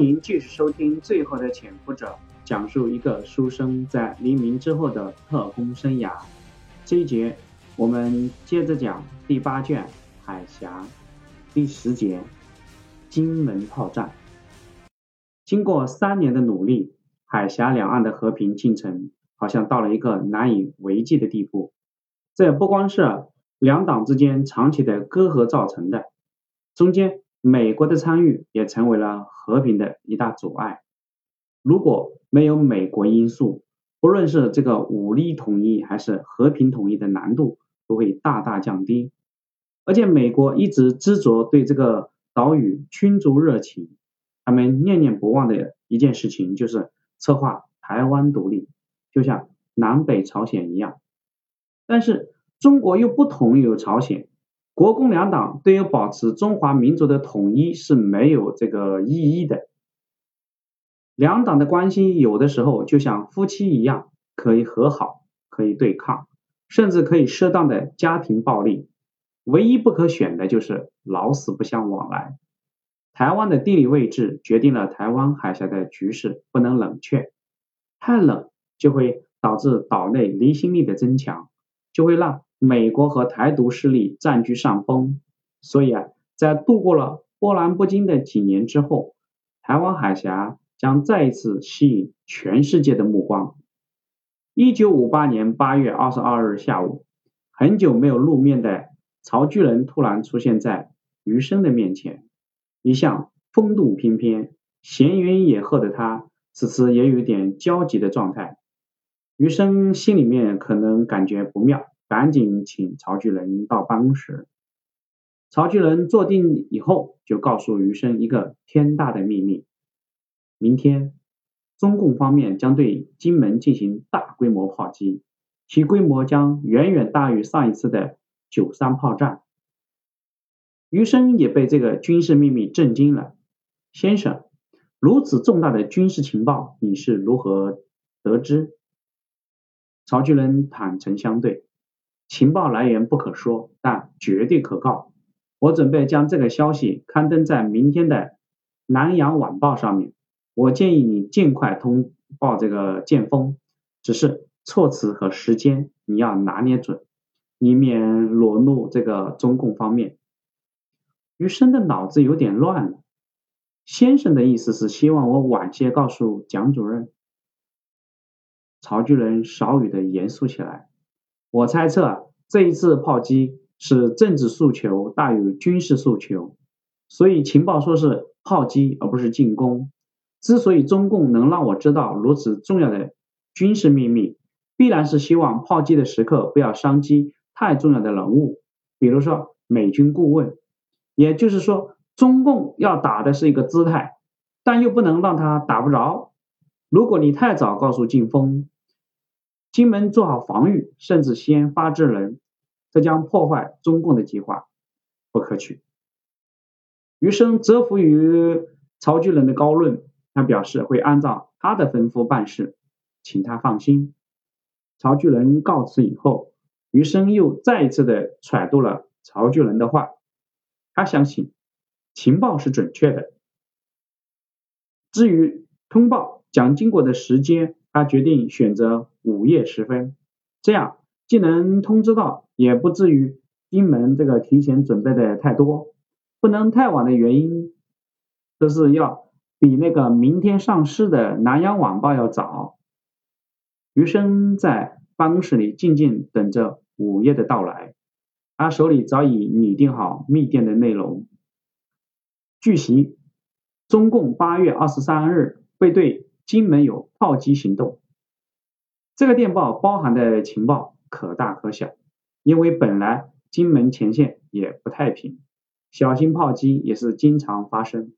欢迎继续收听《最后的潜伏者》，讲述一个书生在黎明之后的特工生涯。这一节我们接着讲第八卷《海峡》第十节“金门炮战”。经过三年的努力，海峡两岸的和平进程好像到了一个难以为继的地步。这不光是两党之间长期的隔阂造成的，中间。美国的参与也成为了和平的一大阻碍。如果没有美国因素，不论是这个武力统一还是和平统一的难度都会大大降低。而且美国一直执着对这个岛屿倾注热情，他们念念不忘的一件事情就是策划台湾独立，就像南北朝鲜一样。但是中国又不同于朝鲜。国共两党对于保持中华民族的统一是没有这个意义的。两党的关系有的时候就像夫妻一样，可以和好，可以对抗，甚至可以适当的家庭暴力。唯一不可选的就是老死不相往来。台湾的地理位置决定了台湾海峡的局势不能冷却，太冷就会导致岛内离心力的增强，就会让。美国和台独势力占据上风，所以啊，在度过了波澜不惊的几年之后，台湾海峡将再一次吸引全世界的目光。一九五八年八月二十二日下午，很久没有露面的曹巨仁突然出现在余生的面前。一向风度翩翩、闲云野鹤的他，此时也有点焦急的状态。余生心里面可能感觉不妙。赶紧请曹巨仁到办公室。曹巨仁坐定以后，就告诉余生一个天大的秘密：明天中共方面将对金门进行大规模炮击，其规模将远远大于上一次的九三炮战。余生也被这个军事秘密震惊了。先生，如此重大的军事情报，你是如何得知？曹巨仁坦诚相对。情报来源不可说，但绝对可靠。我准备将这个消息刊登在明天的《南洋晚报》上面。我建议你尽快通报这个剑锋，只是措辞和时间你要拿捏准，以免裸露这个中共方面。余生的脑子有点乱了。先生的意思是希望我晚些告诉蒋主任。曹巨人少语的严肃起来。我猜测这一次炮击是政治诉求大于军事诉求，所以情报说是炮击而不是进攻。之所以中共能让我知道如此重要的军事秘密，必然是希望炮击的时刻不要伤及太重要的人物，比如说美军顾问。也就是说，中共要打的是一个姿态，但又不能让他打不着。如果你太早告诉晋峰。金门做好防御，甚至先发制人，这将破坏中共的计划，不可取。余生折服于曹巨人的高论，他表示会按照他的吩咐办事，请他放心。曹巨人告辞以后，余生又再一次的揣度了曹巨人的话，他相信情报是准确的。至于通报蒋经国的时间。他决定选择午夜时分，这样既能通知到，也不至于金门这个提前准备的太多。不能太晚的原因，这是要比那个明天上市的《南洋晚报》要早。余生在办公室里静静等着午夜的到来，他手里早已拟定好密电的内容。据悉，中共八月二十三日会对。金门有炮击行动，这个电报包含的情报可大可小，因为本来金门前线也不太平，小型炮击也是经常发生。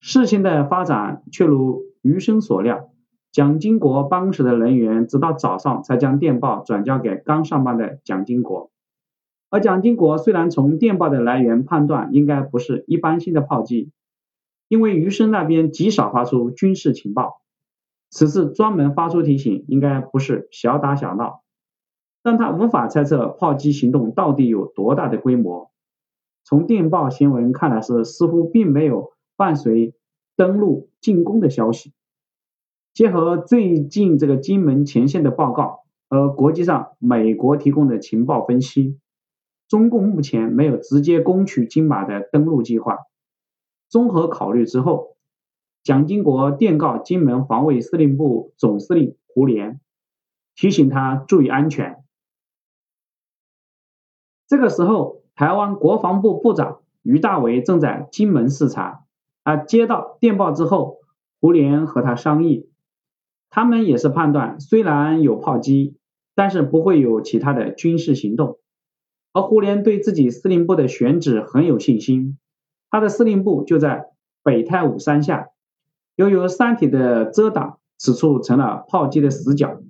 事情的发展却如余生所料，蒋经国办公室的人员直到早上才将电报转交给刚上班的蒋经国，而蒋经国虽然从电报的来源判断应该不是一般性的炮击。因为余生那边极少发出军事情报，此次专门发出提醒，应该不是小打小闹，但他无法猜测炮击行动到底有多大的规模。从电报新闻看来是似乎并没有伴随登陆进攻的消息。结合最近这个金门前线的报告和国际上美国提供的情报分析，中共目前没有直接攻取金马的登陆计划。综合考虑之后，蒋经国电告金门防卫司令部总司令胡琏，提醒他注意安全。这个时候，台湾国防部部长于大为正在金门视察。他接到电报之后，胡琏和他商议。他们也是判断，虽然有炮击，但是不会有其他的军事行动。而胡琏对自己司令部的选址很有信心，他的司令部就在北太武山下，由于山体的遮挡，此处成了炮击的死角，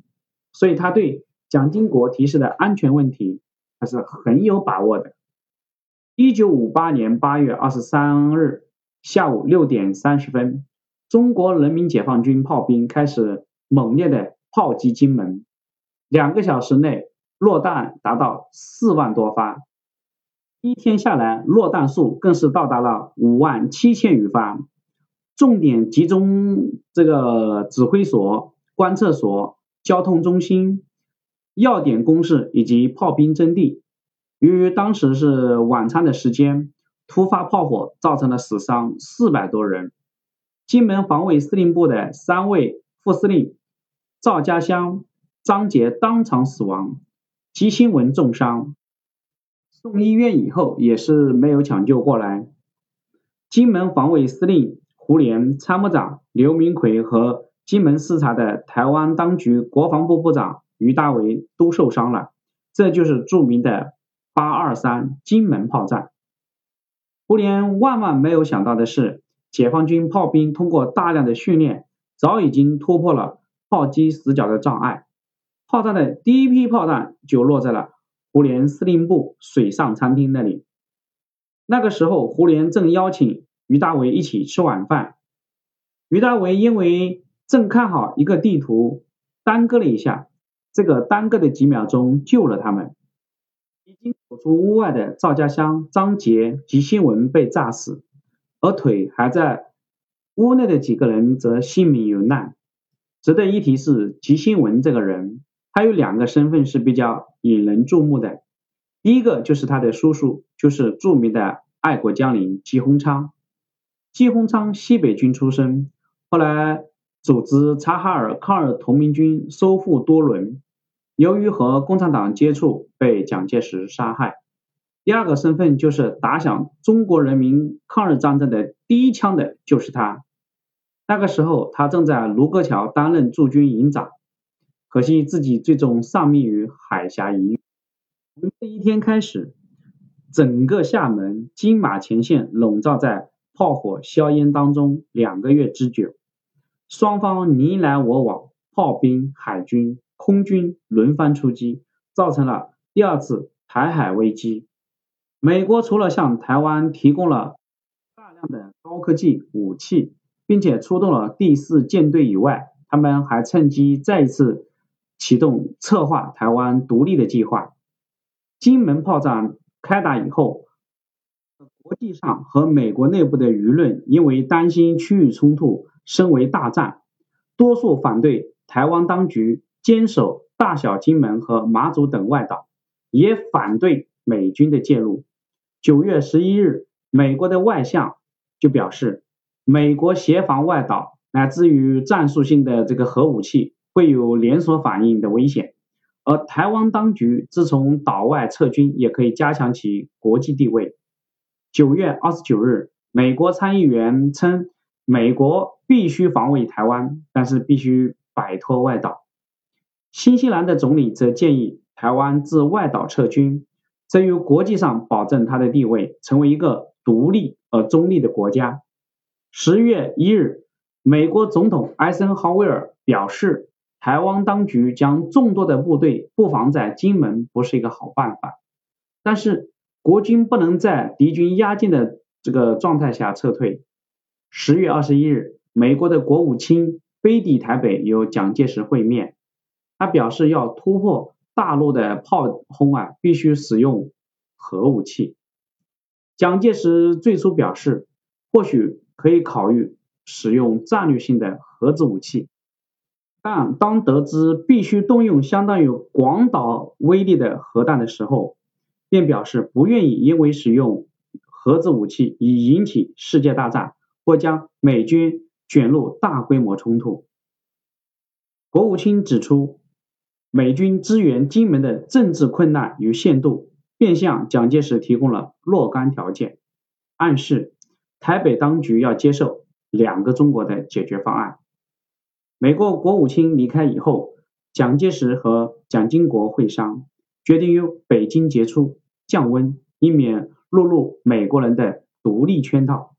所以他对蒋经国提示的安全问题还是很有把握的。一九五八年八月二十三日下午六点三十分，中国人民解放军炮兵开始。猛烈的炮击金门，两个小时内落弹达到四万多发，一天下来落弹数更是到达了五万七千余发。重点集中这个指挥所、观测所、交通中心、要点工事以及炮兵阵地。由于当时是晚餐的时间，突发炮火造成了死伤四百多人。金门防卫司令部的三位。副司令赵家乡、张杰当场死亡，吉新文重伤，送医院以后也是没有抢救过来。金门防卫司令胡琏、参谋长刘明奎和金门视察的台湾当局国防部部长于大为都受伤了。这就是著名的八二三金门炮战。胡琏万万没有想到的是，解放军炮兵通过大量的训练。早已经突破了炮击死角的障碍，炮弹的第一批炮弹就落在了胡琏司令部水上餐厅那里。那个时候，胡琏正邀请于大为一起吃晚饭。于大为因为正看好一个地图，耽搁了一下，这个耽搁的几秒钟救了他们。已经走出屋外的赵家乡、张杰及新闻被炸死，而腿还在。屋内的几个人则性命有难。值得一提是，吉新文这个人，他有两个身份是比较引人注目的。第一个就是他的叔叔，就是著名的爱国将领吉鸿昌。吉鸿昌西北军出身，后来组织察哈尔抗日同盟军收复多伦，由于和共产党接触，被蒋介石杀害。第二个身份就是打响中国人民抗日战争的第一枪的，就是他。那个时候，他正在卢沟桥担任驻军营长，可惜自己最终丧命于海峡一役。从这一天开始，整个厦门金马前线笼罩在炮火硝烟当中两个月之久，双方你来我往，炮兵、海军、空军轮番出击，造成了第二次台海危机。美国除了向台湾提供了大量的高科技武器，并且出动了第四舰队以外，他们还趁机再一次启动策划台湾独立的计划。金门炮战开打以后，国际上和美国内部的舆论因为担心区域冲突升为大战，多数反对台湾当局坚守大小金门和马祖等外岛，也反对美军的介入。九月十一日，美国的外相就表示。美国协防外岛，乃至于战术性的这个核武器会有连锁反应的危险，而台湾当局自从岛外撤军，也可以加强其国际地位。九月二十九日，美国参议员称，美国必须防卫台湾，但是必须摆脱外岛。新西兰的总理则建议台湾自外岛撤军，这于国际上保证它的地位，成为一个独立而中立的国家。十月一日，美国总统艾森豪威尔表示，台湾当局将众多的部队布防在金门不是一个好办法，但是国军不能在敌军压境的这个状态下撤退。十月二十一日，美国的国务卿飞抵台北与蒋介石会面，他表示要突破大陆的炮轰啊，必须使用核武器。蒋介石最初表示，或许。可以考虑使用战略性的核子武器，但当得知必须动用相当于广岛威力的核弹的时候，便表示不愿意因为使用核子武器以引起世界大战或将美军卷入大规模冲突。国务卿指出，美军支援金门的政治困难与限度，便向蒋介石提供了若干条件，暗示台北当局要接受两个中国的解决方案。美国国务卿离开以后，蒋介石和蒋经国会商，决定由北京接触。降温，以免落入美国人的独立圈套。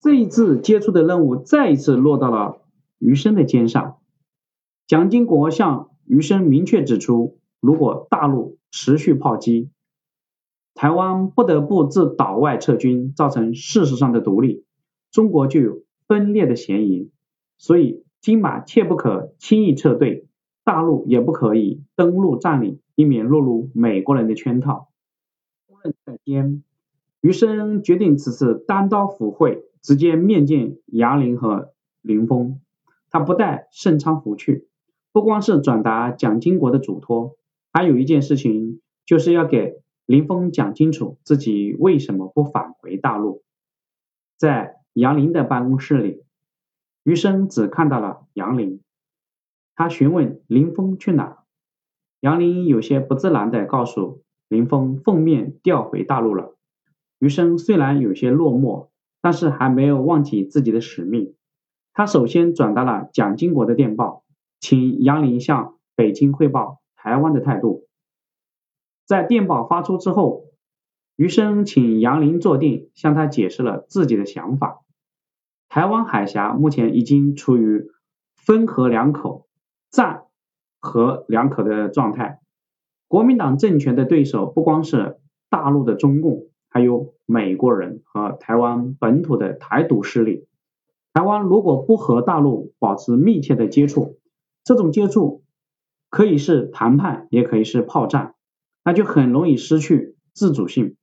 这一次接触的任务再一次落到了余生的肩上。蒋经国向余生明确指出，如果大陆持续炮击，台湾不得不自岛外撤军，造成事实上的独立，中国就有分裂的嫌疑。所以，金马切不可轻易撤退。大陆也不可以登陆占领，以免落入美国人的圈套。无论在先，余生决定此次单刀赴会，直接面见杨林和林峰。他不带盛昌福去，不光是转达蒋经国的嘱托，还有一件事情，就是要给林峰讲清楚自己为什么不返回大陆。在杨林的办公室里，余生只看到了杨林。他询问林峰去哪，杨林有些不自然地告诉林峰，奉命调回大陆了。余生虽然有些落寞，但是还没有忘记自己的使命。他首先转达了蒋经国的电报，请杨林向北京汇报台湾的态度。在电报发出之后，余生请杨林坐定，向他解释了自己的想法。台湾海峡目前已经处于分河两口。战和两可的状态，国民党政权的对手不光是大陆的中共，还有美国人和台湾本土的台独势力。台湾如果不和大陆保持密切的接触，这种接触可以是谈判，也可以是炮战，那就很容易失去自主性。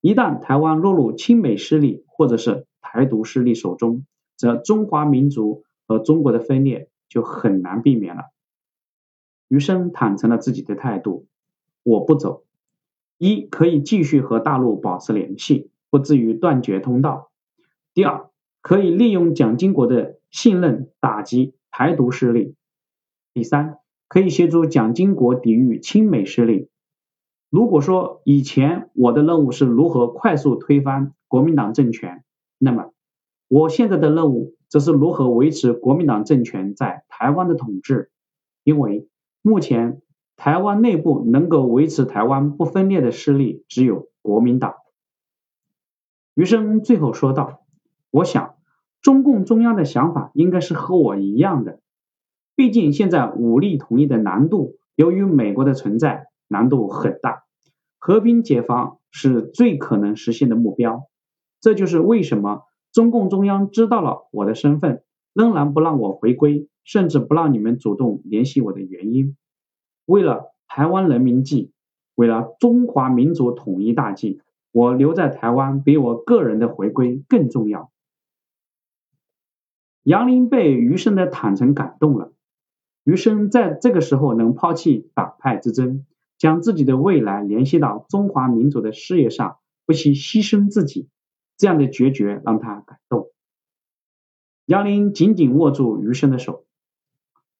一旦台湾落入亲美势力或者是台独势力手中，则中华民族和中国的分裂。就很难避免了。余生坦诚了自己的态度：我不走，一可以继续和大陆保持联系，不至于断绝通道；第二，可以利用蒋经国的信任打击台独势力；第三，可以协助蒋经国抵御亲美势力。如果说以前我的任务是如何快速推翻国民党政权，那么我现在的任务。则是如何维持国民党政权在台湾的统治？因为目前台湾内部能够维持台湾不分裂的势力只有国民党。余生最后说道：“我想中共中央的想法应该是和我一样的。毕竟现在武力统一的难度，由于美国的存在，难度很大。和平解放是最可能实现的目标。这就是为什么。”中共中央知道了我的身份，仍然不让我回归，甚至不让你们主动联系我的原因。为了台湾人民计，为了中华民族统一大计，我留在台湾比我个人的回归更重要。杨林被余生的坦诚感动了，余生在这个时候能抛弃党派之争，将自己的未来联系到中华民族的事业上，不惜牺牲自己。这样的决绝让他感动。杨林紧紧握住余生的手，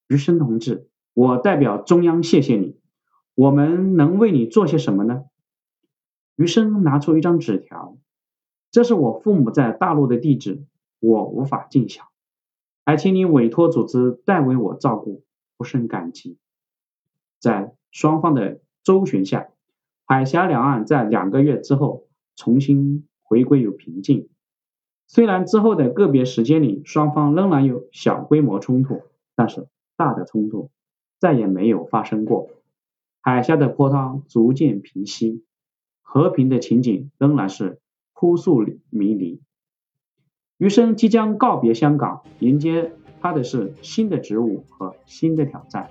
余生同志，我代表中央谢谢你。我们能为你做些什么呢？余生拿出一张纸条，这是我父母在大陆的地址，我无法尽晓，还请你委托组织代为我照顾，不胜感激。在双方的周旋下，海峡两岸在两个月之后重新。回归有平静，虽然之后的个别时间里，双方仍然有小规模冲突，但是大的冲突再也没有发生过。海峡的波涛逐渐平息，和平的情景仍然是扑朔迷离。余生即将告别香港，迎接他的是新的职务和新的挑战。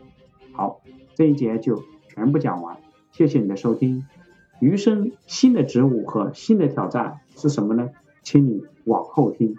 好，这一节就全部讲完，谢谢你的收听。余生新的职务和新的挑战是什么呢？请你往后听。